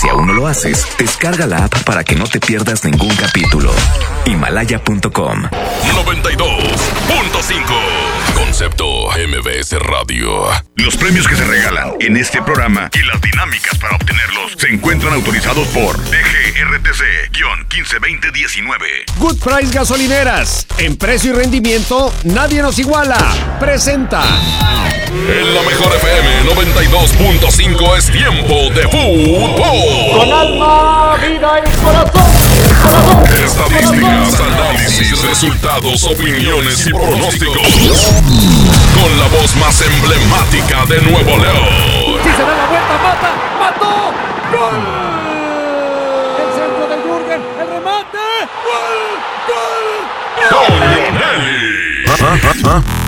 Si aún no lo haces, descarga la app para que no te pierdas ningún capítulo. Himalaya.com 92.5 Concepto MBS Radio. Los premios que se regalan en este programa y las dinámicas para obtenerlos se encuentran autorizados por DGRTC-152019. Good Price Gasolineras. En precio y rendimiento, nadie nos iguala. Presenta. En la mejor FM 92.5 es tiempo de fútbol. Con alma, vida y corazón. corazón Estadísticas, análisis, resultados, opiniones y pronósticos. Con la voz más emblemática de Nuevo León. Si se da la vuelta, mata, mató. ¡Gol! El centro de Jürgen, el remate. ¡Gol! ¡Gol!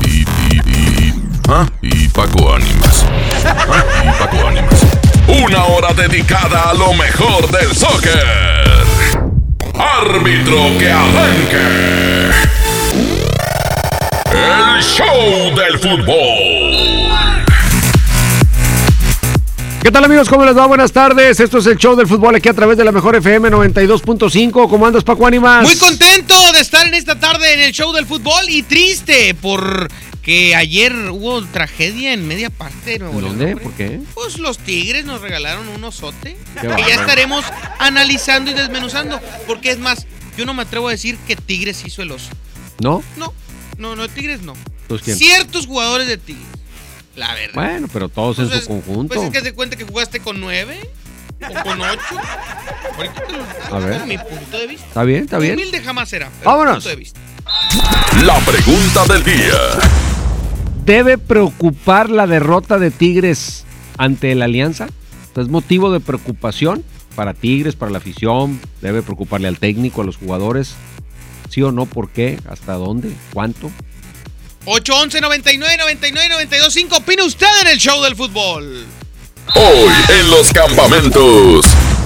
Y, y, y, ¿ah? y Paco Ánimas. ¿Ah? Y Paco Ánimas. Una hora dedicada a lo mejor del soccer. Árbitro que arranque. El show del fútbol. ¿Qué tal amigos? ¿Cómo les va? Buenas tardes. Esto es el show del fútbol aquí a través de la mejor FM 92.5. ¿Cómo andas, Paco Ánimas? Muy contento de estar en esta tarde en el show del fútbol y triste porque ayer hubo tragedia en media parte de Nuevo ¿Dónde? ¿Por qué? Pues los Tigres nos regalaron un osote Qué que ya estaremos analizando y desmenuzando. Porque es más, yo no me atrevo a decir que Tigres hizo el oso. ¿No? No, no, no, Tigres no. Pues, ¿quién? Ciertos jugadores de Tigres. La verdad. Bueno, pero todos en su conjunto. Pues es que se cuenta que jugaste con nueve o con ocho. Ahorita te lo A ver. mi punto de vista. Está bien, está bien. Humilde jamás será. pero Vámonos. punto de vista. La pregunta del día. ¿Debe preocupar la derrota de Tigres ante el Alianza? ¿Es motivo de preocupación para Tigres, para la afición? ¿Debe preocuparle al técnico, a los jugadores? ¿Sí o no? ¿Por qué? ¿Hasta dónde? ¿Cuánto? 811 99 99 92 5 opina usted en el show del fútbol. Hoy en los campamentos.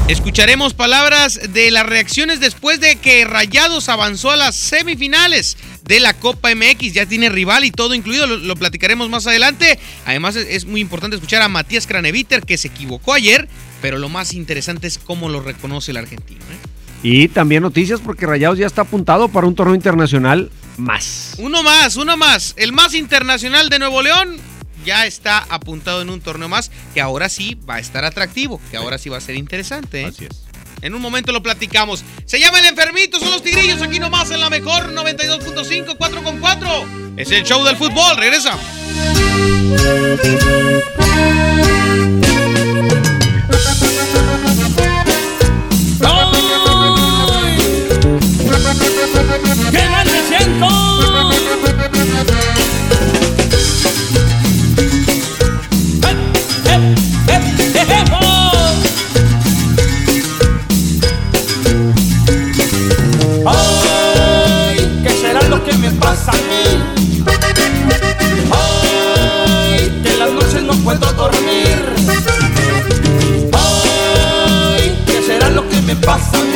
Escucharemos palabras de las reacciones después de que Rayados avanzó a las semifinales de la Copa MX. Ya tiene rival y todo incluido, lo, lo platicaremos más adelante. Además es, es muy importante escuchar a Matías Craneviter que se equivocó ayer, pero lo más interesante es cómo lo reconoce el argentino. ¿eh? Y también noticias porque Rayados ya está apuntado para un torneo internacional más. Uno más, uno más. El más internacional de Nuevo León ya está apuntado en un torneo más que ahora sí va a estar atractivo, que ahora sí va a ser interesante. ¿eh? Así es. En un momento lo platicamos. Se llama El Enfermito, son los tigrillos aquí nomás en la mejor 92.5, 4 con 4. Es el show del fútbol, regresa.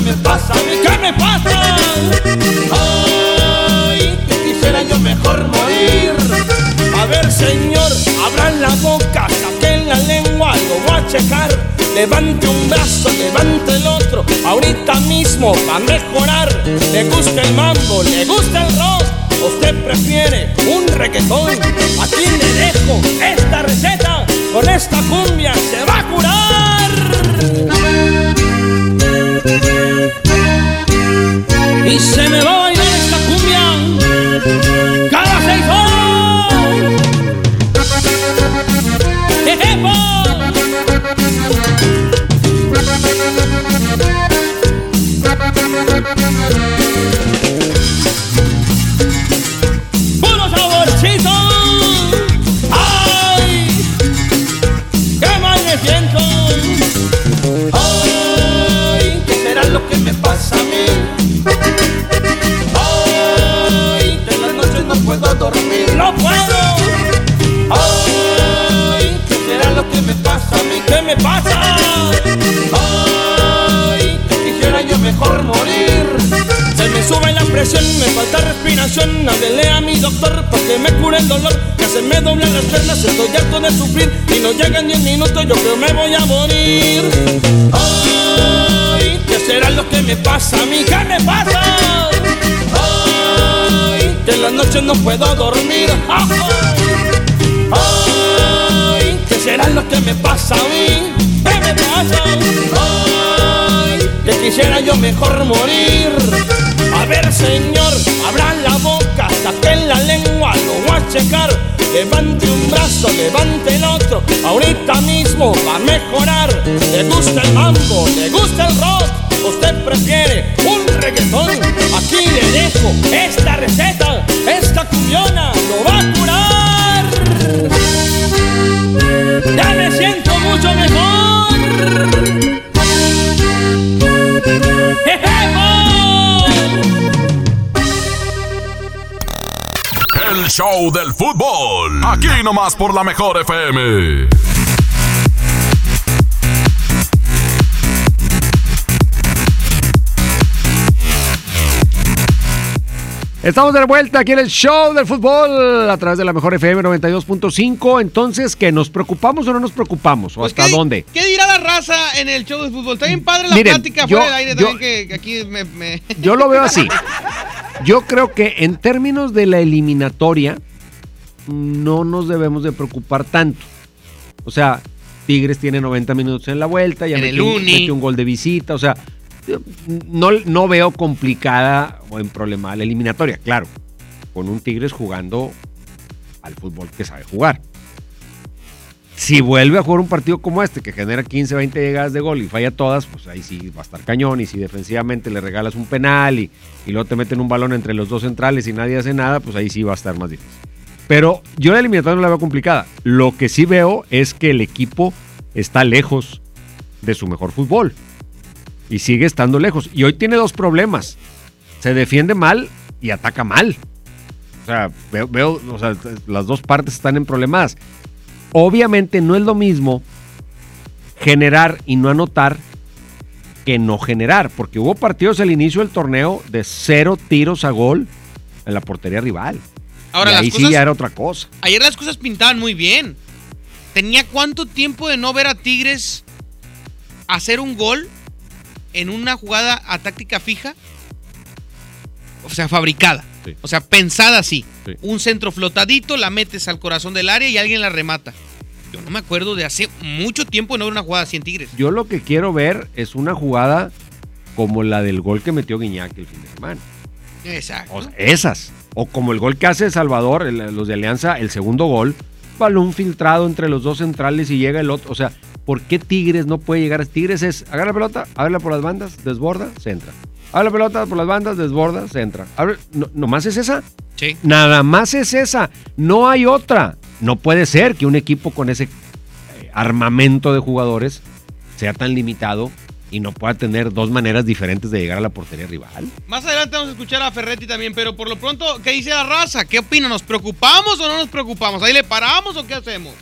Que me pasa? ¿Qué me pasa? Ay, que quisiera yo mejor morir. A ver, señor, abran la boca, saquen la lengua, lo voy a checar. Levante un brazo, levante el otro, ahorita mismo va a mejorar. Le gusta el mambo, le gusta el rock. ¿Usted prefiere un reggaetón? Aquí le dejo esta receta. Con esta cumbia se va a curar. Y se me va a bailar esta cumbia no puedo. Ay, ¿qué será lo que me pasa a mí? ¿Qué me pasa? Ay, quisiera yo mejor morir. Se me sube la presión, me falta respiración. Háblele a mi doctor para que me cure el dolor. Que se me doblan las piernas, estoy harto de sufrir. Y no llegan ni un minuto, yo creo me voy a morir. Ay, ¿qué será lo que me pasa a mí? ¿Qué me pasa? Noches no puedo dormir. Ay, ¿qué será lo que me pasa a mí? ¿Qué me pasa? Ay, que quisiera yo mejor morir. A ver, señor, abra la boca, saque la lengua, lo voy a checar. Levante un brazo, levante el otro, ahorita mismo va a mejorar. ¿Le gusta el mambo? ¿Le gusta el rock? ¿Usted prefiere un reggaetón? Aquí le dejo esta receta, esta cumbiona lo va a curar. Ya me siento mucho mejor. El show del fútbol. Aquí nomás por la mejor FM. Estamos de vuelta aquí en el show del fútbol a través de la mejor FM 92.5. Entonces, ¿qué? ¿Nos preocupamos o no nos preocupamos? ¿O Pues, hasta ¿qué- dónde? ¿Qué dirá la raza en el show de fútbol? Está bien padre la Miren, plática yo- fuera del aire yo- también que, aquí me, me- Yo lo veo así. Yo creo que en términos de la eliminatoria, no nos debemos de preocupar tanto. O sea, Tigres tiene 90 minutos en la vuelta, ya En metió, el un- uni. metió un gol de visita. O sea, no, no veo complicada o en problema la eliminatoria. Claro, con un Tigres jugando al fútbol que sabe jugar. Si vuelve a jugar un partido como este, que genera 15, 20 llegadas de gol y falla todas, pues ahí sí va a estar cañón. Y si defensivamente le regalas un penal y, y luego te meten un balón entre los dos centrales y nadie hace nada, pues ahí sí va a estar más difícil. Pero yo la eliminatoria no la veo complicada. Lo que sí veo es que el equipo está lejos de su mejor fútbol. Y sigue estando lejos. Y hoy tiene dos problemas. Se defiende mal y ataca mal. O sea, veo, veo, o sea, las dos partes están en problemas. Obviamente no es lo mismo generar y no anotar que no generar, porque hubo partidos al inicio del torneo de cero tiros a gol en la portería rival. Ahora, y las ahí cosas, sí ya era otra cosa. ayer las cosas pintaban muy bien. ¿Tenía cuánto tiempo de no ver a Tigres hacer un gol en una jugada a táctica fija? O sea, fabricada. Sí. O sea, pensada así. Sí. Un centro flotadito, la metes al corazón del área y alguien la remata. Yo no me acuerdo de hace mucho tiempo no ver una jugada así en Tigres. Yo lo que quiero ver es una jugada como la del gol que metió Guiñac el fin de semana. Exacto. O sea, esas. O como el gol que hace Salvador, el- los de Alianza, el segundo gol, balón filtrado entre los dos centrales y llega el otro. O sea, ¿por qué Tigres no puede llegar? Tigres es, agarra la pelota, ábrela por las bandas, desborda, se entra. Abre la pelota por las bandas, desborda, se entra. Abre, no, ¿Nomás es esa? Sí. Nada más es esa. No hay otra. No puede ser que un equipo con ese eh, armamento de jugadores sea tan limitado y no pueda tener dos maneras diferentes de llegar a la portería rival. Más adelante vamos a escuchar a Ferretti también, pero por lo pronto, ¿qué dice la raza? ¿Qué opina? ¿Nos preocupamos o no nos preocupamos? ¿Ahí le paramos o qué hacemos?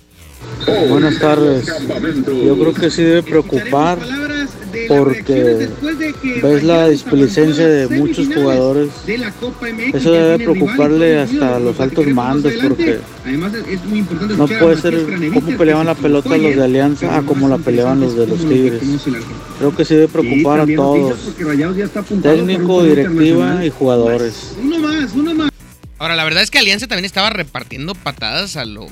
Buenas tardes. Yo creo que sí debe preocupar porque ves la displicencia de muchos jugadores. Eso debe preocuparle hasta a los altos mandos porque no puede ser cómo peleaban la pelota los de Alianza a como la peleaban los de los Tigres. Creo que sí debe preocupar a todos, técnico, directiva y jugadores. Ahora, la verdad es que Alianza también estaba repartiendo patadas a lo,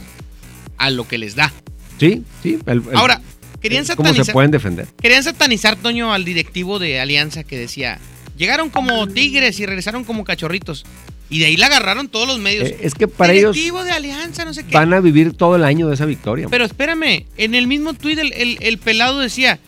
a lo que les da. Sí, sí. el- el- Ahora, querían ¿Cómo se satanizar, pueden defender? querían satanizar, Toño, al directivo de Alianza que decía, llegaron como tigres y regresaron como cachorritos. Y de ahí la agarraron todos los medios. Eh, es que para ellos directivo de Alianza, no sé qué. van a vivir todo el año de esa victoria. Pero espérame, en el mismo tuit el, el- el pelado decía,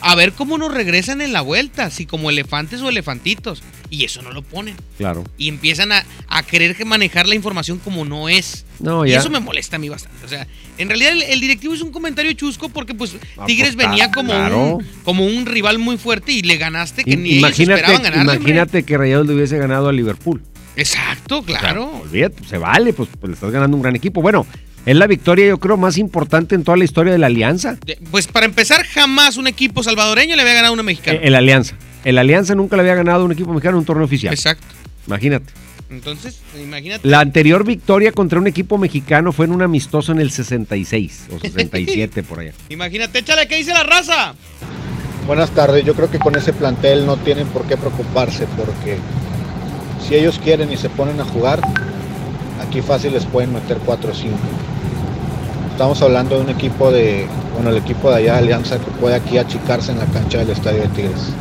a ver cómo nos regresan en la vuelta, si como elefantes o elefantitos. Y eso no lo ponen. Claro. Y empiezan a, a querer que manejar la información como no es. No, Y ya. eso me molesta a mí bastante. O sea, en realidad el, el directivo hizo un comentario chusco porque pues Ah, Tigres pues, venía como, claro. un, como un rival muy fuerte y le ganaste que I- ni ellos imagínate esperaban ganarle. hombre. imagínate que Rayados le hubiese ganado a Liverpool. Exacto, O sea, claro. olvídate, pues, se vale, pues, pues le estás ganando un gran equipo. Bueno, es la victoria, yo creo, más importante en toda la historia de la Alianza. Pues para empezar, jamás un equipo salvadoreño le había ganado a uno mexicano. Eh, El Alianza. El Alianza nunca le había ganado a un equipo mexicano en un torneo oficial. Exacto. Imagínate. Entonces, imagínate. La anterior victoria contra un equipo mexicano fue en un amistoso en el 66 o 67 por allá. Imagínate, échale, ¿qué dice la raza? Buenas tardes, yo creo que con ese plantel no tienen por qué preocuparse porque si ellos quieren y se ponen a jugar, aquí fácil les pueden meter 4 o 5. Estamos hablando de un equipo de, bueno, el equipo de allá de Alianza que puede aquí achicarse en la cancha del Estadio de Tigres.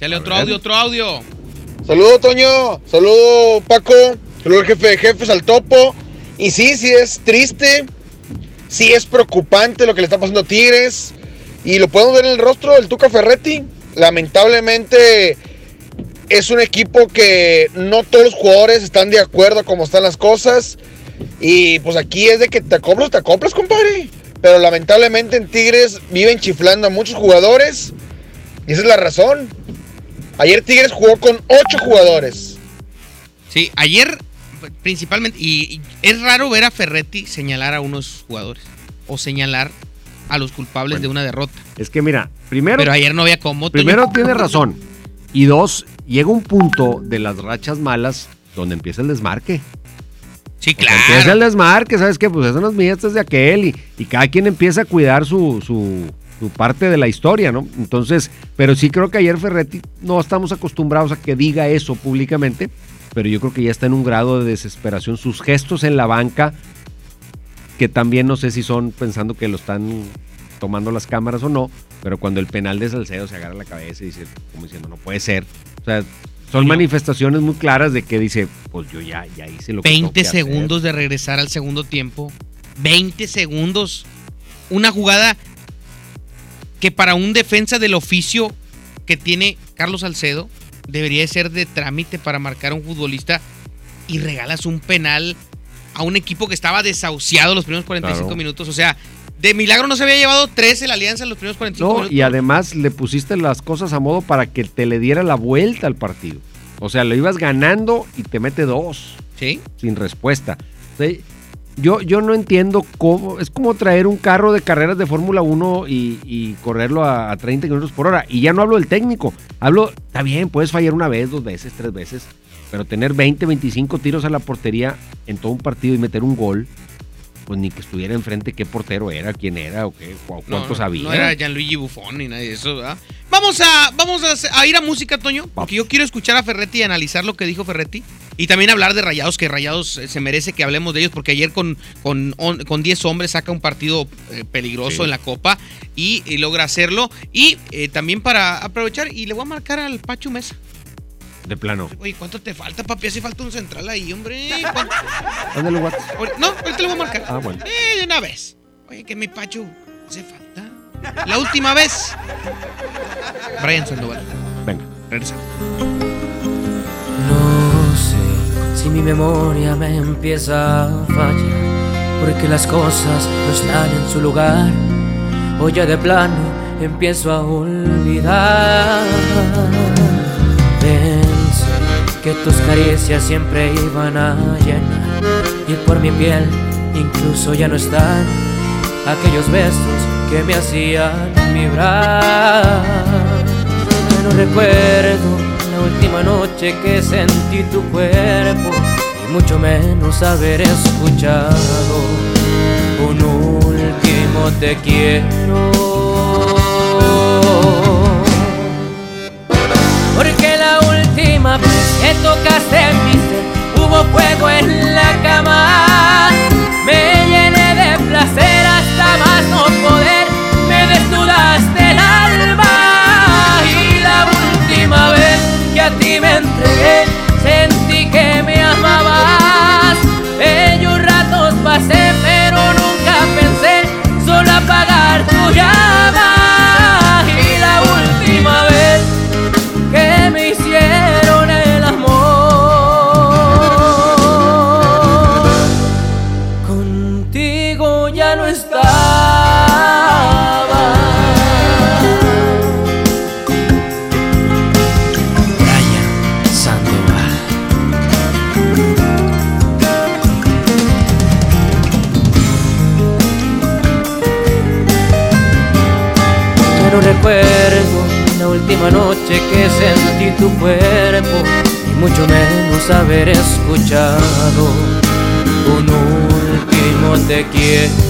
Échale otro audio, otro audio. Saludo Toño, saludo Paco, saludo al jefe de jefes, al topo. Y sí, sí es triste, sí es preocupante lo que le está pasando a Tigres. Y lo podemos ver en el rostro del Tuca Ferretti. Lamentablemente es un equipo que no todos los jugadores están de acuerdo a cómo están las cosas. Y pues aquí es de que te acoplas, te acoplas, compadre. Pero lamentablemente en Tigres viven chiflando a muchos jugadores. Y esa es la razón. Ayer Tigres jugó con ocho jugadores. Sí, ayer principalmente, y, y es raro ver a Ferretti señalar a unos jugadores o señalar a los culpables Bueno. de una derrota. Es que mira, primero, Pero ayer no había cómo. Primero tiene razón. Y dos, llega un punto de las rachas malas donde empieza el desmarque. Sí, O sea, empieza claro. el desmarque, ¿sabes qué? Pues eso no es mío, esto es de aquel. Y, y cada quien empieza a cuidar su, su, su parte de la historia, ¿no? Entonces, pero sí creo que ayer Ferretti no estamos acostumbrados a que diga eso públicamente, pero yo creo que ya está en un grado de desesperación. Sus gestos en la banca, que también no sé si son pensando que lo están tomando las cámaras o no, pero cuando el penal de Salcedo se agarra la cabeza y dice, como diciendo, no puede ser. O sea, son manifestaciones muy claras de que dice, pues yo ya, ya hice lo que tengo 20 que hacer. segundos de regresar al segundo tiempo. 20 segundos. Una jugada que para un defensa del oficio que tiene Carlos Salcedo debería de ser de trámite para marcar a un futbolista y regalas un penal a un equipo que estaba desahuciado los primeros 45 Claro. minutos. O sea, de milagro no se había llevado 13 la alianza en los primeros 45 No, minutos. y además le pusiste las cosas a modo para que te le diera la vuelta al partido. O sea, lo ibas ganando y te mete dos Sí. sin respuesta. Sea, yo, yo no entiendo cómo. Es como traer un carro de carreras de Fórmula 1 y, correrlo a, a 30 kilómetros por hora. Y ya no hablo del técnico. Hablo, está bien, puedes fallar una vez, dos veces, tres veces. Pero tener 20, 25 tiros a la portería en todo un partido y meter un gol, pues ni que estuviera enfrente qué portero era, quién era o qué, o No, cuánto no, era Gianluigi Buffon ni nadie de eso, ¿verdad? Vamos a, vamos a, ir a música, Toño, porque yo quiero escuchar a Ferretti y analizar lo que dijo Ferretti. Y también hablar de Rayados, que Rayados eh, se merece que hablemos de ellos, porque ayer con, con, on- con 10 hombres saca un partido eh, peligroso Sí. en la Copa y, y logra hacerlo. Y eh, también para aprovechar, y le voy a marcar al Pacho Mesa. De plano. Oye, ¿cuánto te falta, papi? Hace falta un central ahí, hombre. Ándale. Ahorita- No, ahorita le voy a marcar. Ah, bueno. Eh, de una vez. Oye, que mi Pacho hace falta. La última vez. Brian Sandoval. Venga. Regresa. No sé si mi memoria me empieza a fallar, porque las cosas no están en su lugar, o ya de plano empiezo a olvidar. Pensé que tus caricias siempre iban a llenar, y por mi piel incluso ya no están aquellos besos que me hacían vibrar. No recuerdo la última noche que sentí tu cuerpo y mucho menos haber escuchado un último te quiero. Porque la última vez que tocaste mi último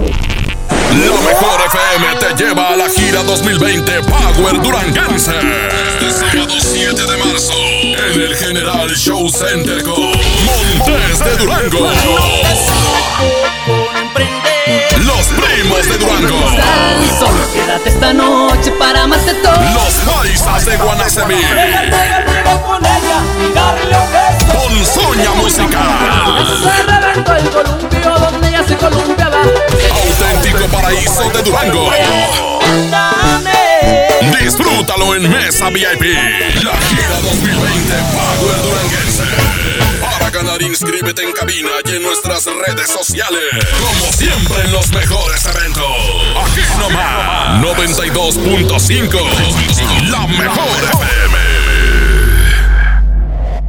La mejor FM te lleva a la gira 2020 Power Duranguense. Este sábado 7 de marzo en el General Show Center con Montes de Durango. Los primos de Durango. Solo quédate esta noche para amarte todo. Los paisas de Guanacemí. Con. Ponzoña musical. Se reventó el columpio donde ella se columpiaba. Auténtico paraíso de Durango. Disfrútalo en Mesa VIP. La gira 2020 Power Duranguense. Para ganar, inscríbete en cabina y en nuestras redes sociales. Como siempre en los mejores eventos. Aquí nomás. 92.5. La mejor FM.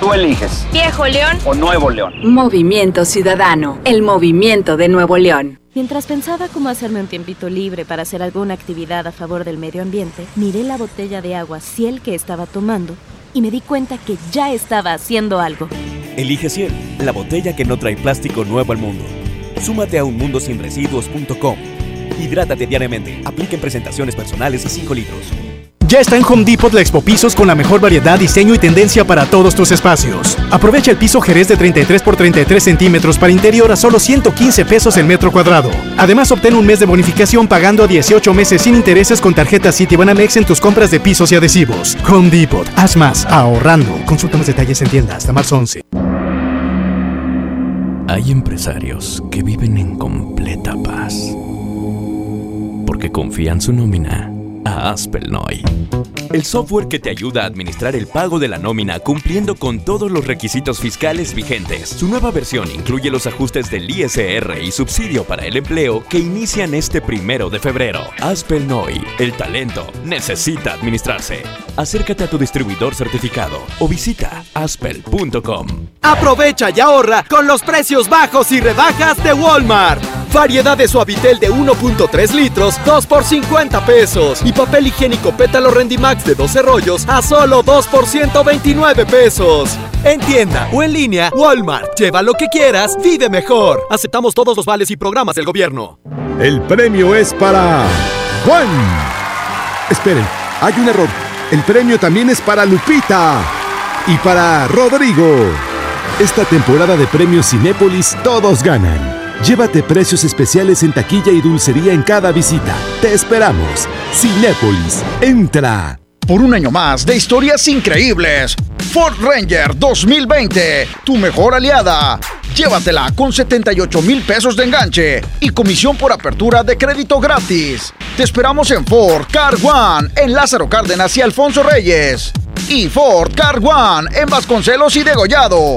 Tú eliges, Viejo León. o Nuevo León. Movimiento Ciudadano, el movimiento de Nuevo León. Mientras pensaba cómo hacerme un tiempito libre para hacer alguna actividad a favor del medio ambiente, miré la botella de agua Ciel que estaba tomando y me di cuenta que ya estaba haciendo algo. Elige Ciel, la botella que no trae plástico nuevo al mundo. Súmate a unmundosinresiduos.com. Hidrátate diariamente. Apliquen presentaciones personales y 5 litros. Ya está en Home Depot la Expo Pisos con la mejor variedad, diseño y tendencia para todos tus espacios. Aprovecha el piso Jerez de 33 por 33 centímetros para interior a solo 115 pesos el metro cuadrado. Además, obtén un mes de bonificación pagando a 18 meses sin intereses con tarjeta Citibanamex en tus compras de pisos y adhesivos. Home Depot, haz más ahorrando. Consulta más detalles en tienda hasta marzo 11. Hay empresarios que viven en completa paz porque confían su nómina a Aspelnoy. El software que te ayuda a administrar el pago de la nómina cumpliendo con todos los requisitos fiscales vigentes. Su nueva versión incluye los ajustes del ISR y subsidio para el empleo que inician este primero de febrero. Aspelnoy, el talento necesita administrarse. Acércate a tu distribuidor certificado o visita aspel.com. Aprovecha y ahorra con los precios bajos y rebajas de Walmart. Variedad de Suavitel de 1.3 litros, 2 por 50 pesos. Y papel higiénico pétalo Rendimax de 12 rollos a solo 2 por 129 pesos. En tienda o en línea, Walmart. Lleva lo que quieras, vive mejor. Aceptamos todos los vales y programas del gobierno. El premio es para Juan. Esperen, hay un error. El premio también es para Lupita y para Rodrigo. Esta temporada de premios Cinépolis todos ganan. Llévate precios especiales en taquilla y dulcería en cada visita. Te esperamos. Cinépolis, entra. Por un año más de historias increíbles. Ford Ranger 2020, tu mejor aliada. Llévatela con 78 mil pesos de enganche y comisión por apertura de crédito gratis. Te esperamos en Ford Car One, en Lázaro Cárdenas y Alfonso Reyes. Y Ford Car One, en Vasconcelos y Degollado.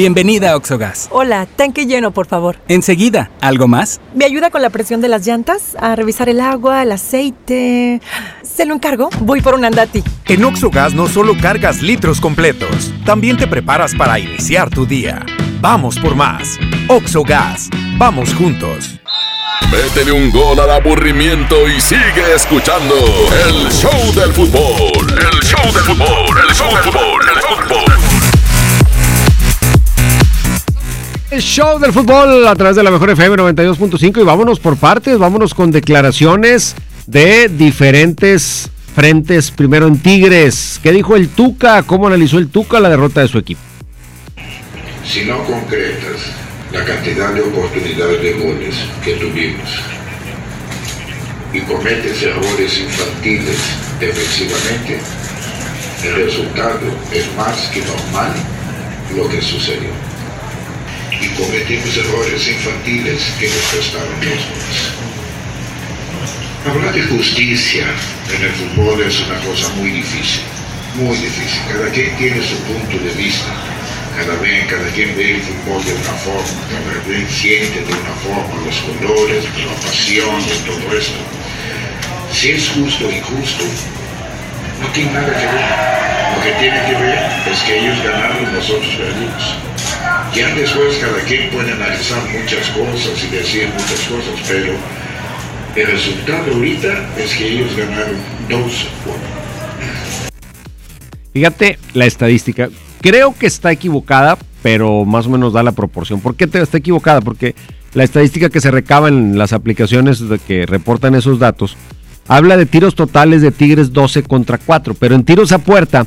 Bienvenida a Oxogas. Hola, tanque lleno, por favor. Enseguida, ¿algo más? ¿Me ayuda con la presión de las llantas? A revisar el agua, el aceite. ¿Se lo encargo? Voy por un andati. En Oxogas no solo cargas litros completos, también te preparas para iniciar tu día. Vamos por más. Oxogas. Vamos juntos. Métele un gol al aburrimiento y sigue escuchando el show del fútbol. El show del fútbol. El show del fútbol. El fútbol. El show del fútbol a través de la mejor FM 92.5 y vámonos por partes, vámonos con declaraciones de diferentes frentes. Primero en Tigres, ¿qué dijo el Tuca? ¿Cómo analizó el Tuca la derrota de su equipo? Si no concretas la cantidad de oportunidades de goles que tuvimos y cometes errores infantiles defensivamente, el resultado es más que normal lo que sucedió cometimos errores infantiles que nos costaron los goles. Hablar de justicia en el fútbol es una cosa muy difícil, muy difícil. Cada quien tiene su punto de vista, cada, vez, cada quien ve el fútbol de una forma, cada quien siente de una forma los colores, la pasión, todo esto. Si es justo o injusto, no tiene nada que ver. Lo que tiene que ver es que ellos ganaron y nosotros perdimos. Ya después cada quien puede analizar muchas cosas y decir muchas cosas, pero el resultado ahorita es que ellos ganaron 2 Fíjate la estadística. Creo que está equivocada, pero más o menos da la proporción. ¿Por qué está equivocada? Porque la estadística que se recaba en las aplicaciones que reportan esos datos habla de tiros totales de Tigres 12 contra 4, pero en tiros a puerta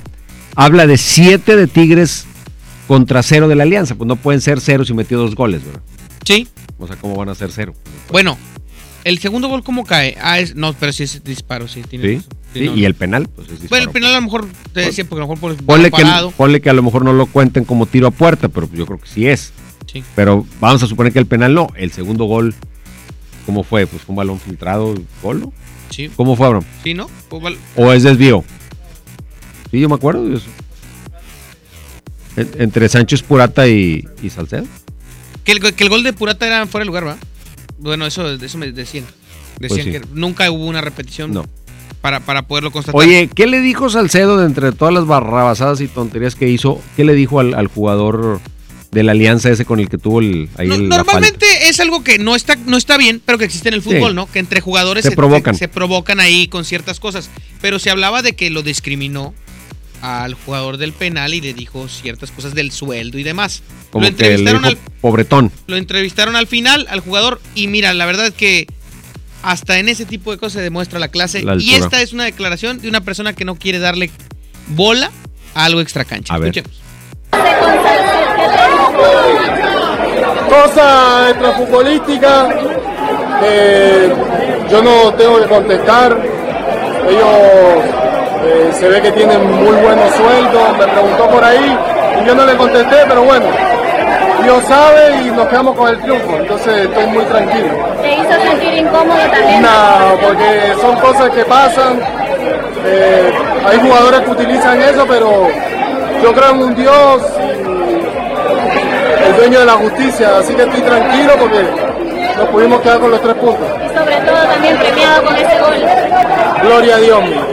habla de 7 de Tigres contra 0 de la Alianza. Pues no pueden ser 0 si metió dos goles, ¿verdad? Sí. O sea, ¿cómo van a ser 0? Bueno, el segundo gol, ¿cómo cae? Ah, es, no, pero sí es disparo, sí. tiene Sí. Sí, no, y el penal, pues es Bueno, disparo. el penal a lo mejor te decía, porque a lo mejor por Ponle que, ponle que a lo mejor no lo cuenten como tiro a puerta, pero yo creo que sí es. Sí. Pero vamos a suponer que el penal no. El segundo gol, ¿cómo fue? Pues fue un balón filtrado, gol, ¿no? Sí. ¿Cómo fue, Abraham? Sí, ¿no? ¿O es desvío? Sí, yo me acuerdo de eso. En- entre Sánchez Purata y, y Salcedo. Que el, que el gol de Purata era fuera de lugar, ¿va? Bueno, eso, eso me decían. Decían Pues sí. que nunca hubo una repetición No. para, para poderlo constatar. Oye, ¿qué le dijo Salcedo de entre todas las barrabasadas y tonterías que hizo? ¿Qué le dijo al, al jugador de la alianza ese con el que tuvo el, ahí No, el- la falta? normalmente es algo que no está, no está bien, pero que existe en el fútbol, Sí. ¿no? Que entre jugadores Se provocan. se provocan ahí con ciertas cosas. Pero se hablaba de que lo discriminó al jugador del penal y le dijo ciertas cosas del sueldo y demás. Como lo que le entrevistaron dijo al, pobretón. lo entrevistaron al final al jugador y mira, la verdad es que hasta en ese tipo de cosas se demuestra la clase. La y esta es una declaración de una persona que no quiere darle bola a algo extra cancha. A ver. Escuchemos. cosa extrafutbolística que yo no tengo que contestar. Ellos eh, se ve que tienen muy buenos sueldos, me preguntó por ahí y yo no le contesté, pero bueno, Dios sabe y nos quedamos con el triunfo, entonces estoy muy tranquilo. ¿Te hizo sentir incómodo también? No, porque son cosas que pasan. eh, hay jugadores que utilizan eso, pero yo creo en un Dios, el dueño de la justicia, así que estoy tranquilo porque nos pudimos quedar con los tres puntos. Y sobre todo también premiado con ese gol. Gloria a Dios. mío.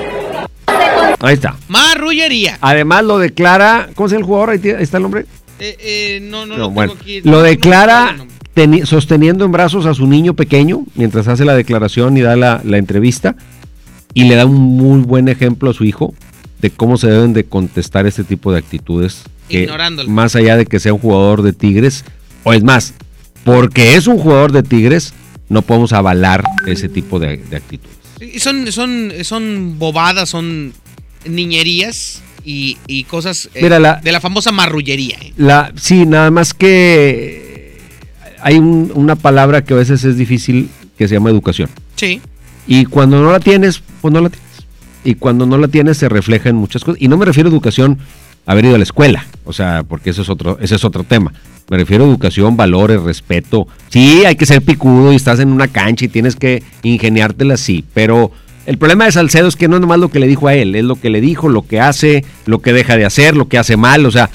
Ahí está. Marrullería. Además lo declara, ¿cómo llama el jugador? Ahí está el nombre. Eh, eh, no, no, No, lo bueno, tengo aquí. lo declara teni- sosteniendo en brazos a su niño pequeño mientras hace la declaración y da la, la entrevista y le da un muy buen ejemplo a su hijo de cómo se deben de contestar este tipo de actitudes. que Ignorándolo. más allá de que sea un jugador de Tigres, o es más, porque es un jugador de Tigres, no podemos avalar ese tipo de, de actitudes. Y Son, son, son bobadas, son niñerías y, y cosas eh, Mira, la- de la famosa marrullería. ¿eh? La, sí, nada más que hay un- una palabra que a veces es difícil que se llama educación. Sí. Y cuando no la tienes, pues no la tienes. Y cuando no la tienes se refleja en muchas cosas. Y no me refiero a educación haber ido a la escuela, o sea, porque eso es otro, ese es otro tema. Me refiero a educación, valores, respeto. Sí, hay que ser picudo y estás en una cancha y tienes que ingeniártela, sí. Pero el problema de Salcedo es que no es nomás lo que le dijo a él, es lo que le dijo, lo que hace, lo que deja de hacer, lo que hace mal. O sea,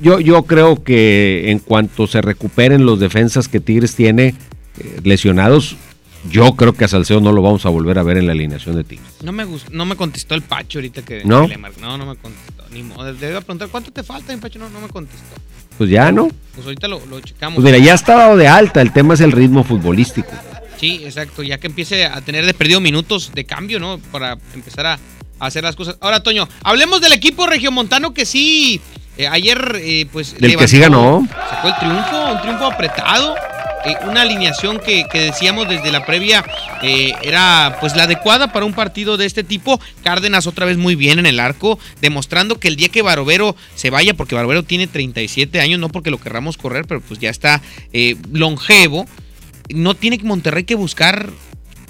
yo, yo creo que en cuanto se recuperen los defensas que Tigres tiene eh, lesionados, yo creo que a Salcedo no lo vamos a volver a ver en la alineación de Tigres. No me gust- no me contestó el Pacho ahorita que, ¿No? que le. No, no me contestó. Ni modo. Le iba a preguntar cuánto te falta, mi Pacho. No, no me contestó. Pues ya, ¿no? Pues ahorita lo, lo checamos. Pues mira, ya está dado de alta, el tema es el ritmo futbolístico. Sí, exacto. Ya que empiece a tener de perdido minutos de cambio, ¿no? Para empezar a, a hacer las cosas. Ahora, Toño, hablemos del equipo regiomontano que sí. eh, ayer, eh, pues. Del que sí ganó. Sacó el triunfo, un triunfo apretado. eh, una alineación que, que decíamos desde la previa eh, era pues la adecuada para un partido de este tipo. Cárdenas otra vez muy bien en el arco, demostrando que el día que Barovero se vaya, porque Barovero tiene 37 años, no porque lo querramos correr, pero pues ya está eh, longevo. No tiene Monterrey que buscar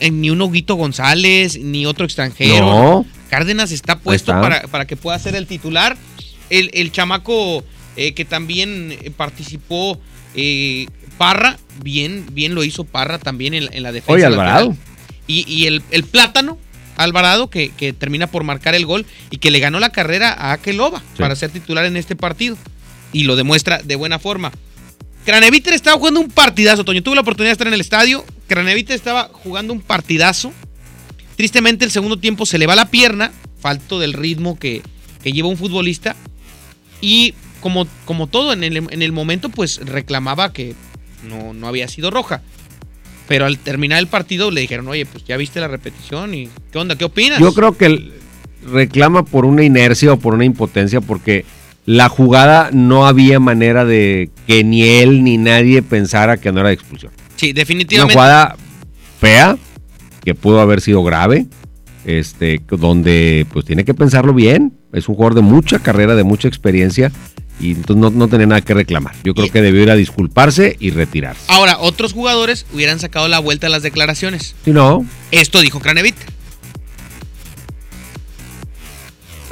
eh, ni un Huguito González, ni otro extranjero. No. Cárdenas está puesto está. Para, para que pueda ser el titular. El, el chamaco eh, que también eh, participó, eh, Parra, bien, bien lo hizo Parra también en, en la defensa. Oye, lateral. Alvarado. Y, y el, el plátano, Alvarado, que, que termina por marcar el gol y que le ganó la carrera a Akeloba Sí. para ser titular en este partido. Y lo demuestra de buena forma. Craneviter estaba jugando un partidazo, Toño. Tuve la oportunidad de estar en el estadio. Craneviter estaba jugando un partidazo. Tristemente, el segundo tiempo se le va la pierna, falto del ritmo que, lleva un futbolista. Y como, todo, en el, en el momento, pues reclamaba que no, no había sido roja. Pero al terminar el partido le dijeron, oye, pues ya viste la repetición y ¿qué onda? ¿Qué opinas? Yo creo que reclama por una inercia o por una impotencia porque la jugada no había manera de que ni él ni nadie pensara que no era de expulsión. Sí, Una definitivamente. jugada fea que pudo haber sido grave, este, donde pues tiene que pensarlo bien. Es un jugador de mucha carrera, de mucha experiencia y entonces no, no tenía nada que reclamar. Yo creo que debió ir a disculparse y retirarse. Ahora, otros jugadores hubieran sacado la vuelta a las declaraciones. Si no, Esto dijo Cranevit.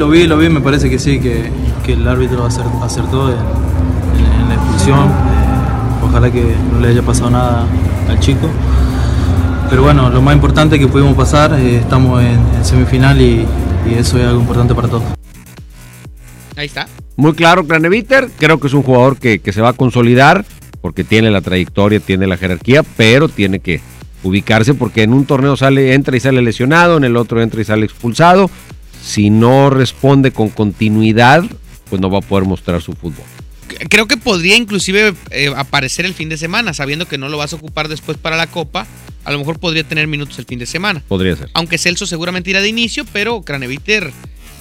Lo vi, lo vi, me parece que sí, que, que el árbitro acer- acertó en, en- en la expulsión. Eh, ojalá que no le haya pasado nada al chico. Pero bueno, lo más importante es que pudimos pasar, eh, estamos en, en semifinal y, y eso es algo importante para todos. Ahí está. Muy claro, Craneviter. Creo que es un jugador que, que se va a consolidar porque tiene la trayectoria, tiene la jerarquía, pero tiene que ubicarse porque en un torneo sale, entra y sale lesionado, en el otro entra y sale expulsado. Si no responde con continuidad, pues no va a poder mostrar su fútbol. Creo que podría inclusive eh, aparecer el fin de semana, sabiendo que no lo vas a ocupar después para la Copa. A lo mejor podría tener minutos el fin de semana. Podría ser. Aunque Celso seguramente irá de inicio, pero Craneviter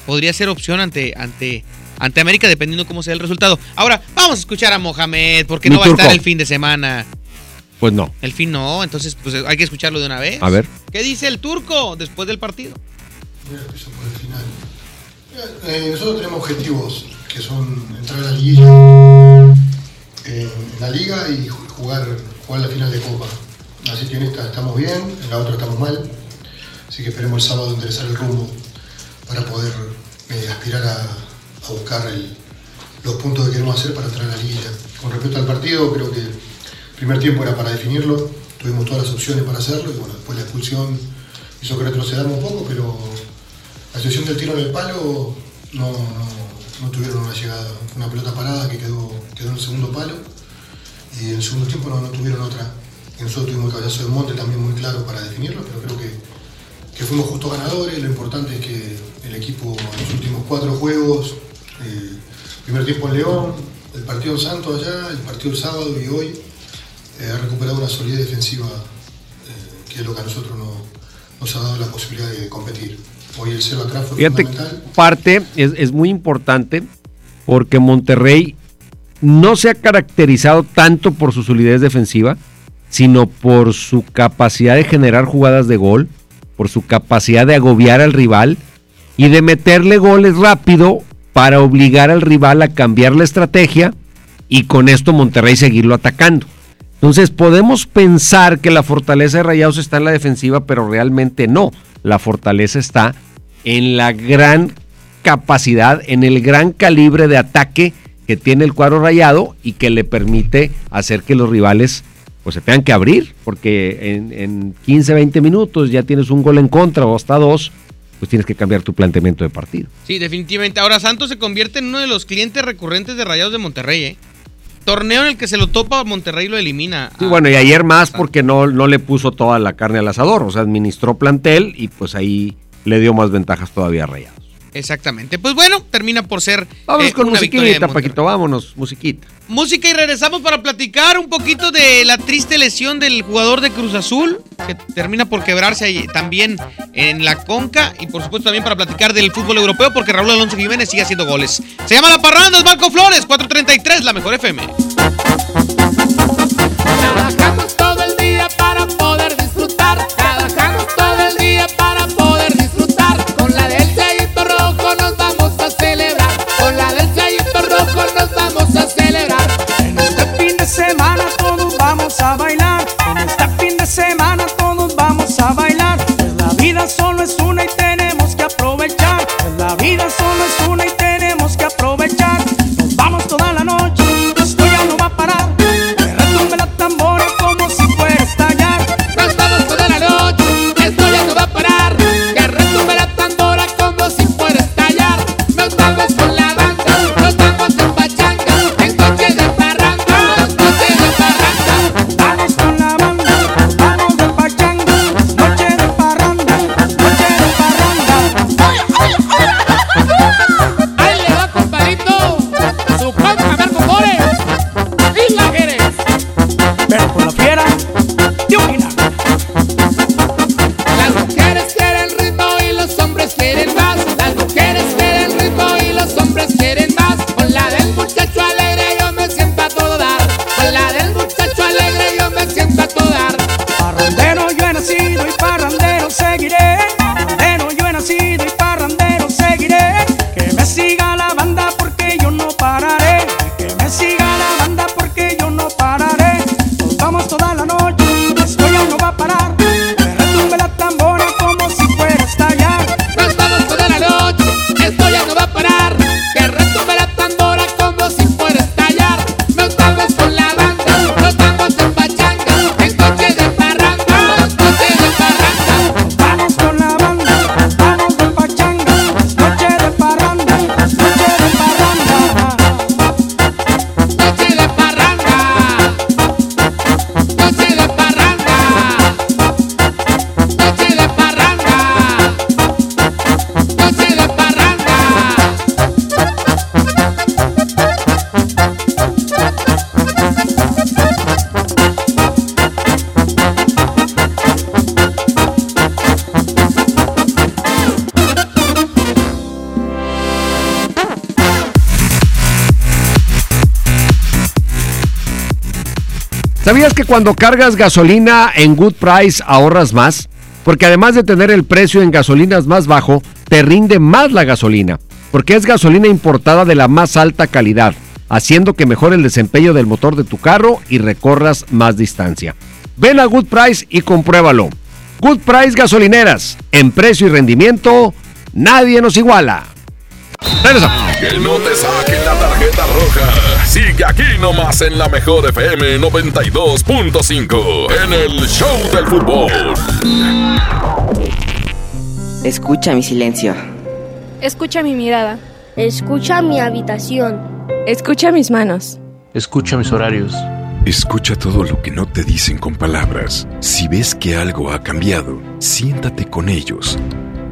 podría ser opción ante, ante, ante América, dependiendo cómo sea el resultado. Ahora, vamos a escuchar a Mohamed, porque Mi no va a estar el fin de semana. Pues no. El fin no, entonces pues hay que escucharlo de una vez. A ver. ¿Qué dice el turco después del partido? Eh, nosotros tenemos objetivos que son entrar a la liguilla eh, en la liga y ju- jugar, jugar la final de Copa. Así que en esta estamos bien, en la otra estamos mal. Así que esperemos el sábado enderezar el rumbo para poder eh, aspirar a, buscar los puntos que queremos hacer para entrar a la liguilla. Con respecto al partido, creo que el primer tiempo era para definirlo, tuvimos todas las opciones para hacerlo y bueno, después la expulsión hizo que retrocedamos un poco, pero la situación del tiro en el palo no, no, tuvieron una llegada. Una pelota parada que quedó, quedó en el segundo palo y en el segundo tiempo no, tuvieron otra. Y nosotros tuvimos el cabezazo de monte también muy claro para definirlo, pero creo que, que fuimos justos ganadores. Lo importante es que el equipo en los últimos cuatro juegos, eh, primer tiempo en León, el partido en Santos allá, el partido el sábado y hoy, eh, ha recuperado una solidez defensiva eh, que es lo que a nosotros no- nos ha dado la posibilidad de competir. Hoy el cero atrás fue Fíjate, parte es, es muy importante porque Monterrey no se ha caracterizado tanto por su solidez defensiva, sino por su capacidad de generar jugadas de gol, por su capacidad de agobiar al rival y de meterle goles rápido para obligar al rival a cambiar la estrategia y con esto Monterrey seguirlo atacando. Entonces podemos pensar que la fortaleza de Rayados está en la defensiva, pero realmente no. La fortaleza está en la gran capacidad, en el gran calibre de ataque que tiene el cuadro rayado y que le permite hacer que los rivales pues se tengan que abrir, porque en, en 15, 20 minutos ya tienes un gol en contra o hasta dos, pues tienes que cambiar tu planteamiento de partido. Sí, definitivamente. Ahora Santos se convierte en uno de los clientes recurrentes de Rayados de Monterrey, ¿eh? Torneo en el que se lo topa Monterrey lo elimina. Sí, bueno, y ayer más porque no, no le puso toda la carne al asador, o sea, administró plantel y pues ahí le dio más ventajas todavía a Rayados. Exactamente. Pues bueno, termina por ser. Vamos eh, con una musiquita. Paquito, vámonos, musiquita. Música y regresamos para platicar un poquito de la triste lesión del jugador de Cruz Azul, que termina por quebrarse ahí también en la conca y por supuesto también para platicar del fútbol europeo porque Raúl Alonso Jiménez sigue haciendo goles. Se llama La Parranda, es Marco Flores, 433, la mejor FM. Trabajamos todo el día para poder disfrutar. Trabajamos todo vamos a bailar. En este fin de semana todos vamos a bailar. Pues la vida solo es una y tenemos que aprovechar. Pues la vida solo es una y ¿Sabías que cuando cargas gasolina en Good Price ahorras más? Porque además de tener el precio en gasolinas más bajo, te rinde más la gasolina. Porque es gasolina importada de la más alta calidad, haciendo que mejore el desempeño del motor de tu carro y recorras más distancia. Ven a Good Price y compruébalo. Good Price Gasolineras, en precio y rendimiento, nadie nos iguala. Regresamos. Que no te saquen la tarjeta roja. Sigue aquí nomás en la mejor FM 92.5 en el Show del Fútbol. Escucha mi silencio. Escucha mi mirada. Escucha mi habitación. Escucha mis manos. Escucha mis horarios. Escucha todo lo que no te dicen con palabras. Si ves que algo ha cambiado, siéntate con ellos.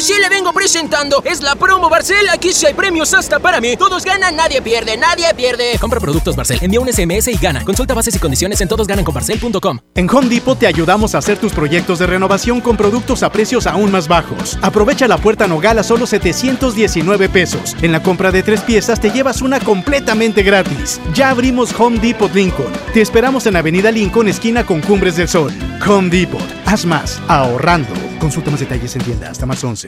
Sí le vengo presentando es la promo Barcel. Aquí sí hay premios hasta para mí. Todos ganan, nadie pierde, nadie pierde. Compra productos Barcel, envía un SMS y gana. Consulta bases y condiciones en todosgananconbarcel.com. En Home Depot te ayudamos a hacer tus proyectos de renovación con productos a precios aún más bajos. Aprovecha la puerta Nogal a solo 719 pesos. En la compra de tres piezas te llevas una completamente gratis. Ya abrimos Home Depot Lincoln. Te esperamos en Avenida Lincoln, esquina con Cumbres del Sol. Home Depot. Haz más, ahorrando. Consulta más detalles en tienda hasta más 11.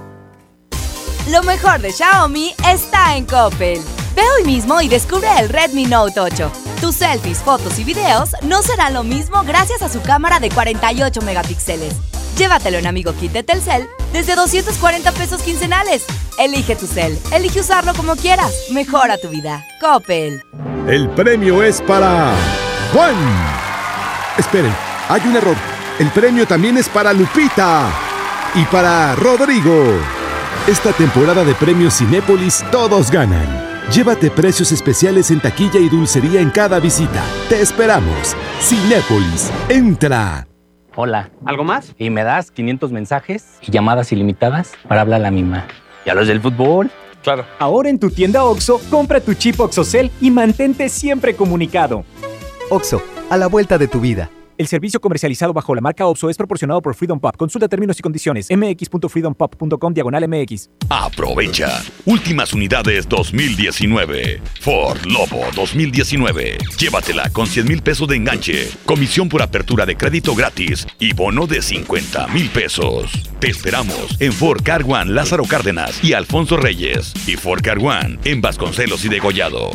Lo mejor de Xiaomi está en Coppel. Ve hoy mismo y descubre el Redmi Note 8. Tus selfies, fotos y videos no serán lo mismo gracias a su cámara de 48 megapíxeles. Llévatelo en Amigo Kit de Telcel desde 240 pesos quincenales. Elige tu cel, elige usarlo como quieras. Mejora tu vida. Coppel. El premio es para Juan. Esperen, hay un error. El premio también es para Lupita y para Rodrigo. Esta temporada de premios Cinépolis todos ganan. Llévate precios especiales en taquilla y dulcería en cada visita. Te esperamos. Cinépolis, entra. Hola. ¿Algo más? Y me das 500 mensajes y llamadas ilimitadas para hablar a la misma. ¿Y a los del fútbol? Claro. Ahora en tu tienda OXO, compra tu chip OXOCEL y mantente siempre comunicado. OXO, a la vuelta de tu vida. El servicio comercializado bajo la marca OPSO es proporcionado por Freedom Pop. Consulta términos y condiciones. mx.freedompop.com diagonal mx. Aprovecha. Últimas unidades 2019. Ford Lobo 2019. Llévatela con 100 mil pesos de enganche. Comisión por apertura de crédito gratis. Y bono de 50 mil pesos. Te esperamos en Ford Car One Lázaro Cárdenas y Alfonso Reyes. Y Ford Car One en Vasconcelos y Degollado.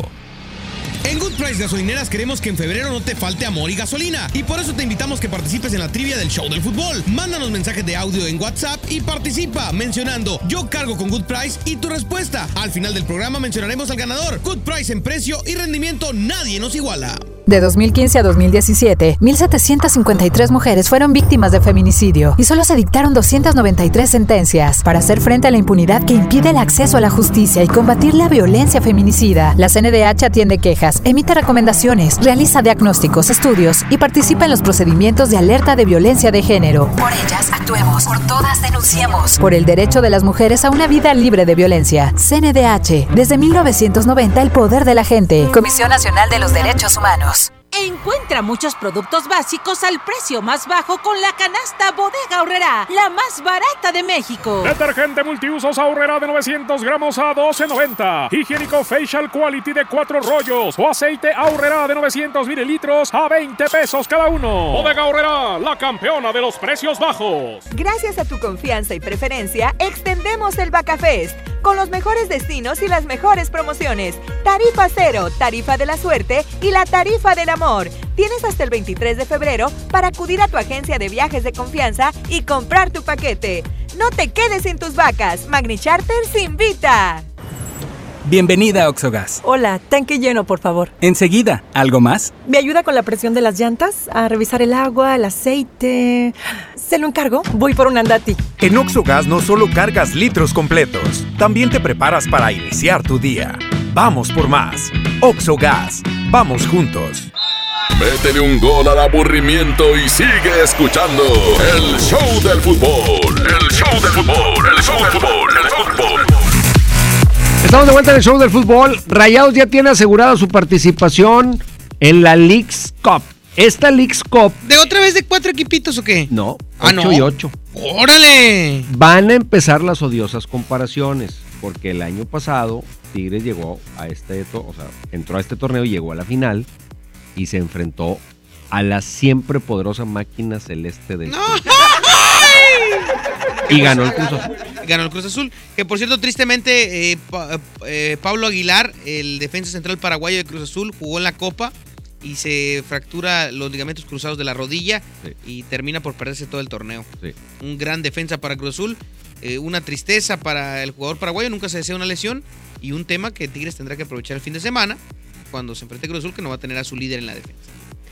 En Good Price Gasolineras queremos que en febrero no te falte amor y gasolina. Y por eso te invitamos que participes en la trivia del show del fútbol. Mándanos mensajes de audio en WhatsApp y participa mencionando yo cargo con Good Price y tu respuesta. Al final del programa mencionaremos al ganador. Good Price en precio y rendimiento nadie nos iguala. De 2015 a 2017, 1.753 mujeres fueron víctimas de feminicidio y solo se dictaron 293 sentencias. Para hacer frente a la impunidad que impide el acceso a la justicia y combatir la violencia feminicida, la CNDH atiende quejas, emite recomendaciones, realiza diagnósticos, estudios y participa en los procedimientos de alerta de violencia de género. Por ellas, actuemos. Por todas, denunciemos. Por el derecho de las mujeres a una vida libre de violencia. CNDH, desde 1990 el poder de la gente. Comisión Nacional de los Derechos Humanos. Encuentra muchos productos básicos al precio más bajo con la canasta Bodega Horrera, la más barata de México. Detergente multiusos Ahorrera de 900 gramos a 12.90. Higiénico Facial Quality de 4 rollos o aceite Ahorrera de 900 mililitros a 20 pesos cada uno. Bodega Horrera, la campeona de los precios bajos. Gracias a tu confianza y preferencia, extendemos el Bacafest con los mejores destinos y las mejores promociones. Tarifa cero, tarifa de la suerte y la tarifa del amor. Tienes hasta el 23 de febrero para acudir a tu agencia de viajes de confianza y comprar tu paquete. No te quedes sin tus vacas. Magni Charter se invita. Bienvenida a Oxogas. Hola, tanque lleno, por favor. Enseguida, ¿algo más? ¿Me ayuda con la presión de las llantas? A revisar el agua, el aceite. ¿Se lo encargo? Voy por un andati. En Oxogas no solo cargas litros completos, también te preparas para iniciar tu día. Vamos por más. Oxogas. Vamos juntos. Métele un gol al aburrimiento y sigue escuchando el show del fútbol. El show del fútbol. El show del fútbol. El fútbol. Estamos de vuelta en el show del fútbol. Rayados ya tiene asegurada su participación en la Leagues Cup. Esta Leagues Cup. ¿De otra vez de cuatro equipitos o qué? No, Ah, 8 ¿no? y 8. ¡Órale! Van a empezar las odiosas comparaciones. Porque el año pasado Tigres llegó a este, o sea, entró a este torneo y llegó a la final y se enfrentó a la siempre poderosa máquina celeste de y ganó el Cruz Azul. Ganó el Cruz Azul. Que por cierto, tristemente, eh, Pa- eh, Pablo Aguilar, el defensa central paraguayo de Cruz Azul, jugó en la Copa y se fractura los ligamentos cruzados de la rodilla y termina por perderse todo el torneo. Un gran defensa para Cruz Azul, eh, una tristeza para el jugador paraguayo, nunca se desea una lesión y un tema que Tigres tendrá que aprovechar el fin de semana cuando se enfrente a Cruz Azul que no va a tener a su líder en la defensa.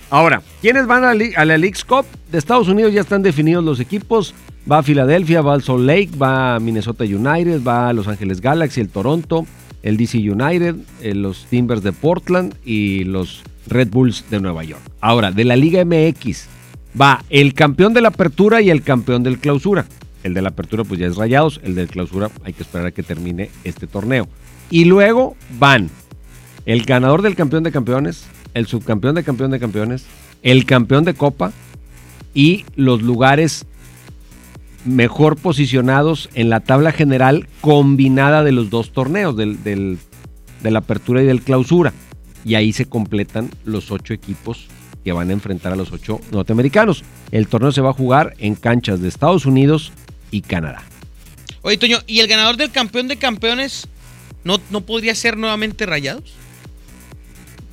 Ahora, ¿quiénes van a, la League's Cup? De Estados Unidos ya están definidos los equipos. Va a Filadelfia, va al Salt Lake, va a Minnesota United, va a Los Ángeles Galaxy, el Toronto, el DC United, eh, los Timbers de Portland y los Red Bulls de Nueva York. Ahora, de la Liga MX va el campeón de la apertura y el campeón del clausura. El de la apertura pues ya es rayados, el del clausura hay que esperar a que termine este torneo. Y luego van el ganador del campeón de campeones, el subcampeón de campeón de campeones, el campeón de copa y los lugares mejor posicionados en la tabla general combinada de los dos torneos, del, del- de la apertura y del clausura. Y ahí se completan los ocho equipos que van a enfrentar a los ocho norteamericanos. El torneo se va a jugar en canchas de Estados Unidos y Canadá. Oye, Toño, ¿y el ganador del campeón de campeones no, no podría ser nuevamente rayados?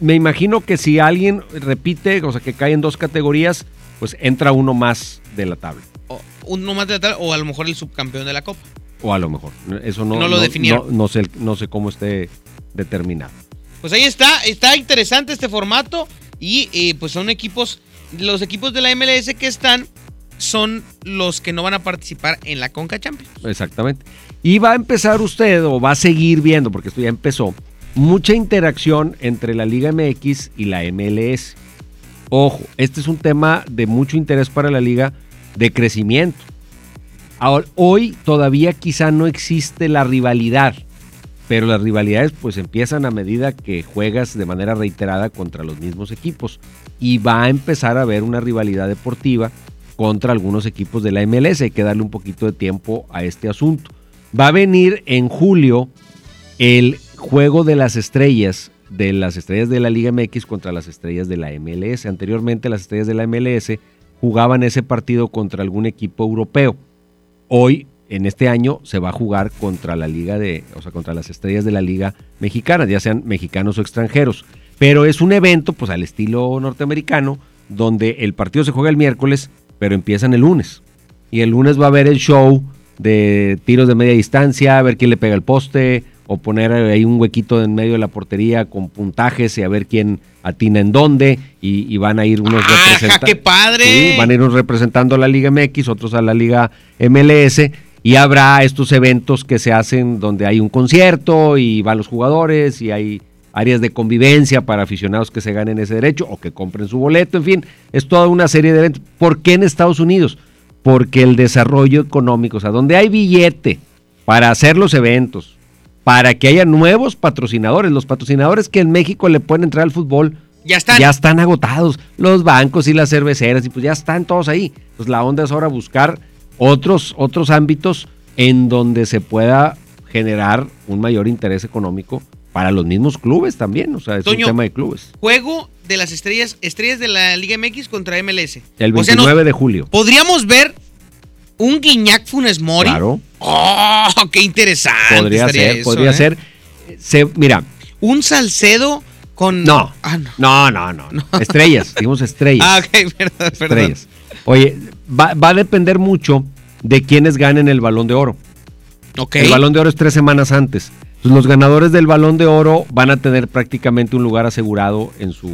Me imagino que si alguien repite, o sea, que cae en dos categorías, pues entra uno más de la tabla. O, uno más de la tabla, o a lo mejor el subcampeón de la Copa. O a lo mejor. Eso no, No lo definieron. No, no sé, no sé cómo esté determinado. Pues ahí está, está interesante este formato y eh, pues son equipos, los equipos de la MLS que están son los que no van a participar en la Conca Champions. Exactamente. Y va a empezar usted, o va a seguir viendo, porque esto ya empezó, mucha interacción entre la Liga MX y la MLS. Ojo, este es un tema de mucho interés para la liga de crecimiento. Hoy todavía quizá no existe la rivalidad, pero las rivalidades pues empiezan a medida que juegas de manera reiterada contra los mismos equipos y va a empezar a haber una rivalidad deportiva contra algunos equipos de la MLS. Hay que darle un poquito de tiempo a este asunto. Va a venir en julio el juego de las estrellas, de las estrellas de la Liga MX contra las estrellas de la MLS. Anteriormente las estrellas de la MLS jugaban ese partido contra algún equipo europeo. Hoy, en este año, se va a jugar contra la Liga de, o sea, contra las estrellas de la Liga Mexicana, ya sean mexicanos o extranjeros. Pero es un evento, pues al estilo norteamericano, donde el partido se juega el miércoles, pero empiezan el lunes. Y el lunes va a haber el show de tiros de media distancia, a ver quién le pega el poste, o poner ahí un huequito en medio de la portería con puntajes y a ver quién atina en dónde. Y, y van a ir unos representantes. qué padre! Sí, van a ir unos representando a la Liga MX, otros a la Liga MLS. Y habrá estos eventos que se hacen donde hay un concierto y van los jugadores y hay áreas de convivencia para aficionados que se ganen ese derecho o que compren su boleto, en fin, es toda una serie de eventos. ¿Por qué en Estados Unidos? Porque el desarrollo económico, o sea, donde hay billete para hacer los eventos, para que haya nuevos patrocinadores, los patrocinadores que en México le pueden entrar al fútbol, Ya están. ya están agotados, los bancos y las cerveceras, y pues ya están todos ahí. Pues la onda es ahora buscar otros, otros ámbitos en donde se pueda generar un mayor interés económico para los mismos clubes también, o sea, es Toño, un tema de clubes. Juego de las estrellas, estrellas de la Liga MX contra MLS. El O sea, 29 no- de julio. Podríamos ver un Guiñac Funes Mori. Claro. ¡Oh, qué interesante! Podría ser, eso, podría ¿eh? ser. Se, mira, Un Salcedo con. no, Ah, no, no, no, no. Estrellas, digamos estrellas. Ah, ok, perdón, perdón. estrellas. Oye, va, va a depender mucho de quiénes ganen el balón de oro. Ok. El balón de oro es tres semanas antes. Entonces, los ganadores del balón de oro van a tener prácticamente un lugar asegurado en su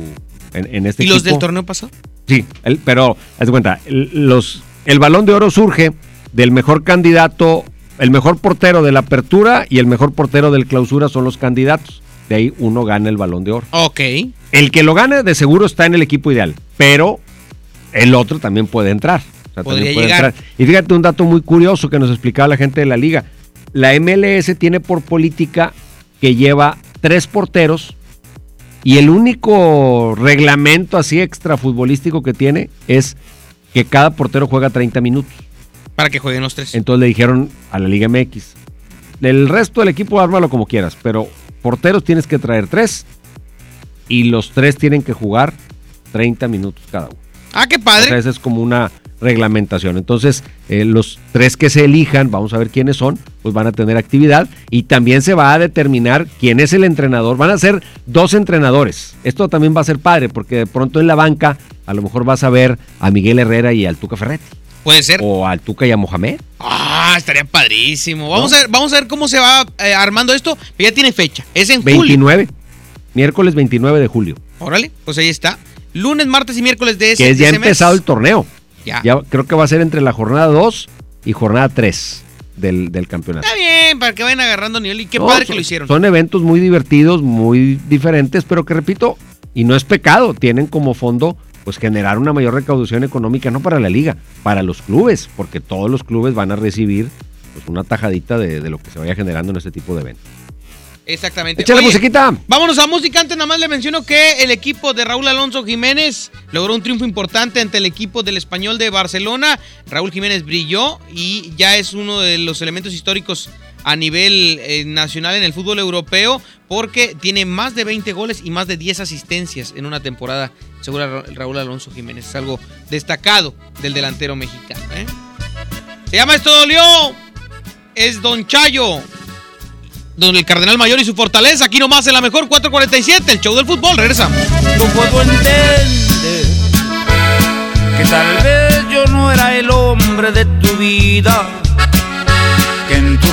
en, en este ¿Y los del torneo pasado? Sí, el- pero haz de cuenta, el, los, el balón de oro surge del mejor candidato, el mejor portero de la apertura y el mejor portero del clausura son los candidatos. De ahí uno gana el balón de oro. Ok. El que lo gane de seguro está en el equipo ideal, pero el otro también puede entrar. O sea, Podría también puede llegar. entrar. Y fíjate un dato muy curioso que nos explicaba la gente de la liga. La MLS tiene por política que lleva tres porteros y el único reglamento así extrafutbolístico que tiene es que cada portero juega 30 minutos. Para que jueguen los tres. Entonces le dijeron a la Liga MX, el resto del equipo ármalo como quieras, pero porteros tienes que traer tres y los tres tienen que jugar 30 minutos cada uno. Ah, qué O padre. sea, esa es como una, reglamentación. Entonces, eh, los tres que se elijan, vamos a ver quiénes son, pues van a tener actividad y también se va a determinar quién es el entrenador. Van a ser dos entrenadores. Esto también va a ser padre porque de pronto en la banca a lo mejor vas a ver a Miguel Herrera y al Tuca Ferretti. Puede ser. O al Tuca y a Mohamed. Ah, estaría padrísimo. Vamos, a ver, vamos a ver cómo se va eh, armando esto. Ya tiene fecha. Es en julio. 29. Miércoles 29 de julio. Órale, pues ahí está. Lunes, martes y miércoles de ese Que es de ya empezado el torneo. Ya. Ya creo que va a ser entre la jornada 2 y jornada 3 del, del campeonato. Está bien, para que vayan agarrando nivel. Y qué No, padre que lo hicieron. Son eventos muy divertidos, muy diferentes, pero que repito, y no es pecado, tienen como fondo pues generar una mayor recaudación económica, no para la liga, para los clubes, porque todos los clubes van a recibir pues una tajadita de, de lo que se vaya generando en este tipo de eventos. Exactamente. Échale Oye, musiquita. Vámonos a música. Antes nada más le menciono que el equipo de Raúl Alonso Jiménez logró un triunfo importante ante el equipo del Español de Barcelona. Raúl Jiménez brilló y ya es uno de los elementos históricos a nivel eh, nacional en el fútbol europeo porque tiene más de 20 goles y más de 10 asistencias en una temporada, según Ra- Raúl Alonso Jiménez. Es algo destacado del delantero mexicano. ¿eh? Se llama Esto Dolió. Es Don Chayo. Don el Cardenal Mayor y su fortaleza. Aquí nomás en la mejor 447, el show del fútbol. Regresamos. No puedo entender que tal vez yo no era el hombre de tu vida,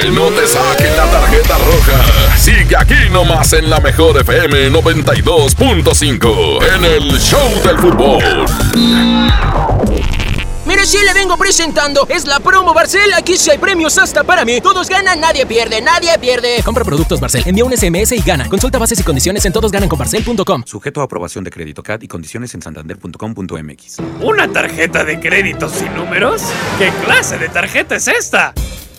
Que no te saquen la tarjeta roja. Sigue aquí nomás en la mejor FM 92.5 en el show del fútbol. Mire, sí le vengo presentando. Es la promo Barcel. Aquí sí hay premios hasta para mí. Todos ganan, nadie pierde, nadie pierde. Compra productos Barcel, envía un SMS y gana. Consulta bases y condiciones en todosgananconbarcel.com. Sujeto a aprobación de crédito CAT y condiciones en santander.com.mx. ¿Una tarjeta de crédito sin números? ¿Qué clase de tarjeta es esta?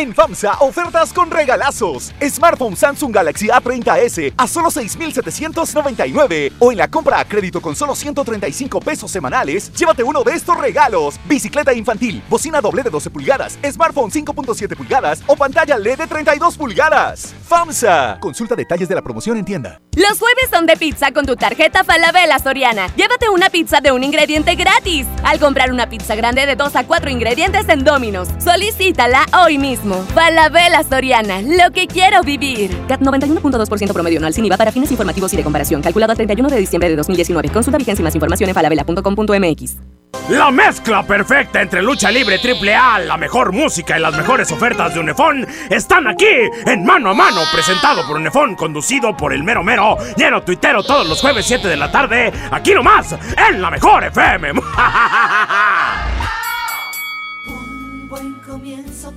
En FAMSA, ofertas con regalazos. Smartphone Samsung Galaxy A30s a solo 6,799. O en la compra a crédito con solo 135 pesos semanales, llévate uno de estos regalos. Bicicleta infantil, bocina doble de 12 pulgadas, smartphone 5.7 pulgadas o pantalla LED de 32 pulgadas. FAMSA. Consulta detalles de la promoción en tienda. Los jueves son de pizza con tu tarjeta Falabella Soriana. Llévate una pizza de un ingrediente gratis. Al comprar una pizza grande de 2 a 4 ingredientes en Domino's, solicítala hoy mismo. Falabella Soriana, lo que quiero vivir. CAT 91.2% promedio anual sin IVA para fines informativos y de comparación. Calculado a 31 de diciembre de 2019. Consulta vigencia y más información en falabella.com.mx. La mezcla perfecta entre lucha libre triple A, la mejor música y las mejores ofertas de Unefón están aquí en Mano a Mano, presentado por Unefón, conducido por el mero mero, lleno tuitero todos los jueves 7 de la tarde, aquí nomás, en la mejor FM.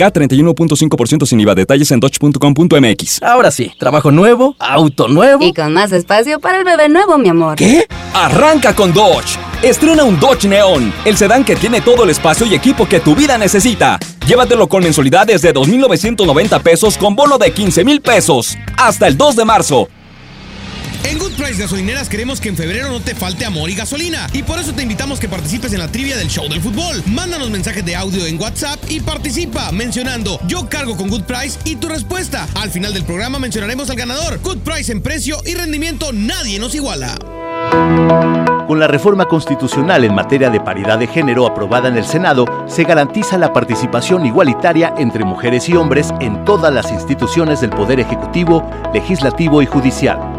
K31.5% sin IVA. Detalles en dodge.com.mx. Ahora sí, trabajo nuevo, auto nuevo. Y con más espacio para el bebé nuevo, mi amor. ¿Qué? Arranca con Dodge. Estrena un Dodge Neon, el sedán que tiene todo el espacio y equipo que tu vida necesita. Llévatelo con mensualidades de 2.990 pesos con bono de 15.000 pesos. Hasta el 2 de marzo. En Good Price Gasolineras queremos que en febrero no te falte amor y gasolina. Y por eso te invitamos que participes en la trivia del show del fútbol. Mándanos mensajes de audio en WhatsApp y participa mencionando yo cargo con Good Price y tu respuesta. Al final del programa mencionaremos al ganador. Good Price en precio y rendimiento nadie nos iguala. Con la reforma constitucional en materia de paridad de género aprobada en el Senado, se garantiza la participación igualitaria entre mujeres y hombres en todas las instituciones del Poder Ejecutivo, Legislativo y Judicial.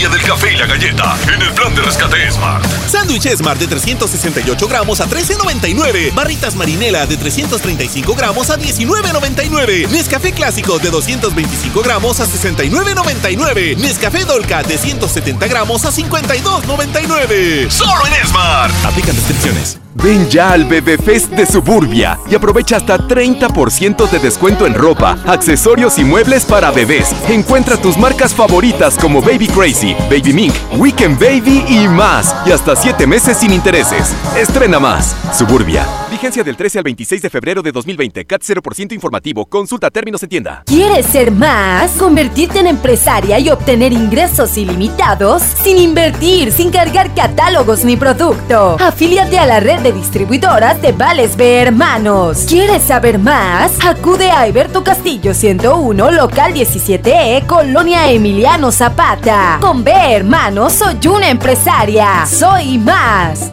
Feria del Café y la Galleta en el plan de rescate Smart. Sándwich Smart de 368 gramos a 13.99. Barritas Marinela de 335 gramos a 19.99. Nescafé Clásico de 225 gramos a 69.99. Nescafé Dolca de 170 gramos a 52.99. Solo en Smart. Aplican restricciones. Ven ya al Bebé Fest de Suburbia y aprovecha hasta 30% de descuento en ropa, accesorios y muebles para bebés. Encuentra tus marcas favoritas como Baby Crazy, Baby Mink, Weekend Baby y más. Y hasta 7 meses sin intereses. Estrena más. Suburbia. Vigencia del 13 al 26 de febrero de 2020. CAT 0% informativo. Consulta términos en tienda. ¿Quieres ser más? ¿Convertirte en empresaria y obtener ingresos ilimitados? Sin invertir, sin cargar catálogos ni producto. Afíliate a la red de distribuidoras de Vales B Hermanos. ¿Quieres saber más? Acude a Alberto Castillo 101, local 17E, Colonia Emiliano Zapata. Con B Hermanos soy una empresaria. Soy más.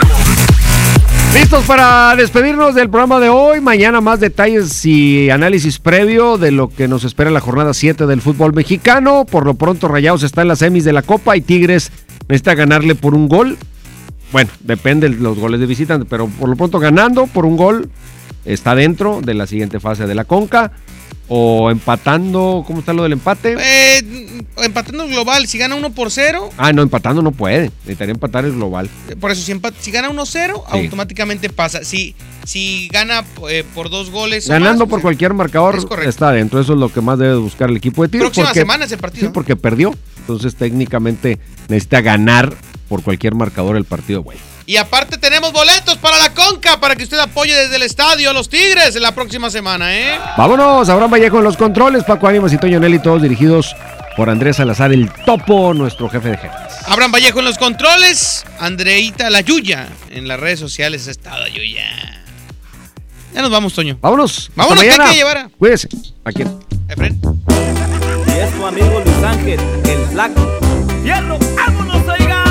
Listos para despedirnos del programa de hoy. Mañana más detalles y análisis previo de lo que nos espera en la jornada 7 del fútbol mexicano. Por lo pronto, Rayados está en las semis de la Copa y Tigres necesita ganarle por un gol. Bueno, depende de los goles de visitante, pero por lo pronto ganando por un gol está dentro de la siguiente fase de la Conca. O empatando, ¿cómo está lo del empate? Eh, empatando el global, si gana 1 por 0. Ah, no, empatando no puede. Necesitaría empatar el global. Por eso, si, si gana 1-0, automáticamente pasa. Si, si gana eh, por dos goles. o Ganando más, por pues, cualquier marcador Es está dentro. Eso es lo que más debe buscar el equipo de Tigres. Próxima porque- semana es el partido. Sí, porque perdió. Entonces técnicamente necesita ganar por cualquier marcador el partido, güey. Y aparte tenemos boletos para la Conca para que usted apoye desde el estadio a los Tigres en la próxima semana, ¿eh? Vámonos, Abraham Vallejo en los controles, Paco Ánimas y Toño Nelly, todos dirigidos por Andrés Salazar, el topo, nuestro jefe de jefes. Abraham Vallejo en los controles. Andreita La Yuya en las redes sociales. Ha estado Yuya. Ya nos vamos, Toño. Vámonos. Vámonos, que hay que llevar a- Cuídese. Aquí. Y es tu amigo Luis Ángel, el flaco. ¡Fierro! ¡Vámonos, oiga!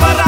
Paso